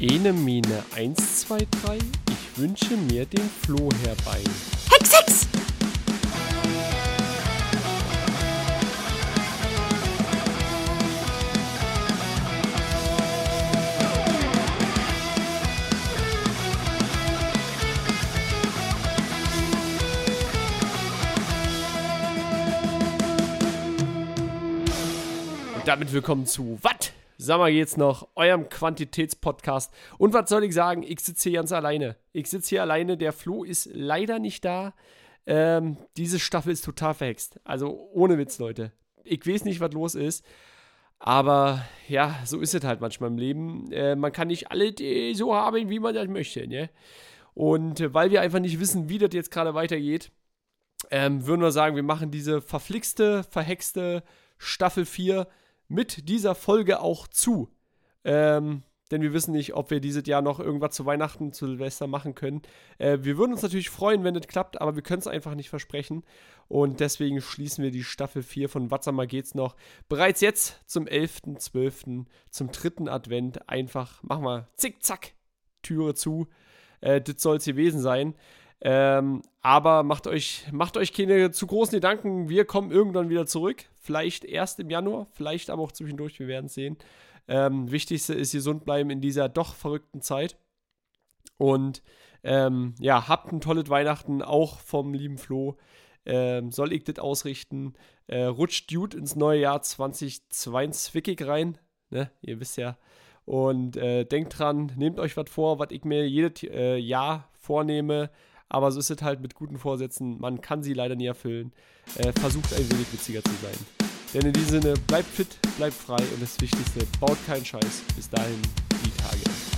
Ene Mine 1, 2, 3, ich wünsche mir den Floh herbei. Hex, Hex! Und damit willkommen zu Wat? Sag mal geht's noch, eurem Quantitätspodcast. Und was soll ich sagen? Ich sitze hier ganz alleine. Ich sitze hier alleine, der Flo ist leider nicht da. Ähm, diese Staffel ist total verhext. Also ohne Witz, Leute. Ich weiß nicht, was los ist. Aber ja, so ist es halt manchmal im Leben. Äh, man kann nicht alle so haben, wie man das möchte. Ne? Und äh, weil wir einfach nicht wissen, wie das jetzt gerade weitergeht, ähm, würden wir sagen, wir machen diese verflixte, verhexte Staffel 4 mit dieser Folge auch zu. Ähm, denn wir wissen nicht, ob wir dieses Jahr noch irgendwas zu Weihnachten, zu Silvester machen können. Äh, wir würden uns natürlich freuen, wenn das klappt, aber wir können es einfach nicht versprechen. Und deswegen schließen wir die Staffel 4 von Watsamer geht's noch bereits jetzt zum 11.12., zum dritten Advent. Einfach, machen wir zickzack, Türe zu. Äh, das soll es gewesen sein. Ähm, aber macht euch, macht euch keine zu großen Gedanken. Wir kommen irgendwann wieder zurück. Vielleicht erst im Januar, vielleicht aber auch zwischendurch. Wir werden sehen. Ähm, wichtigste ist gesund bleiben in dieser doch verrückten Zeit. Und ähm, ja, habt ein tolles Weihnachten, auch vom lieben Flo. Ähm, soll ich das ausrichten? Äh, rutscht Dude ins neue Jahr 2022 rein. Ne? Ihr wisst ja. Und äh, denkt dran, nehmt euch was vor, was ich mir jedes äh, Jahr vornehme. Aber so ist es halt mit guten Vorsätzen. Man kann sie leider nie erfüllen. Äh, versucht ein wenig witziger zu sein. Denn in diesem Sinne, bleibt fit, bleibt frei und das Wichtigste, baut keinen Scheiß. Bis dahin, die Tage.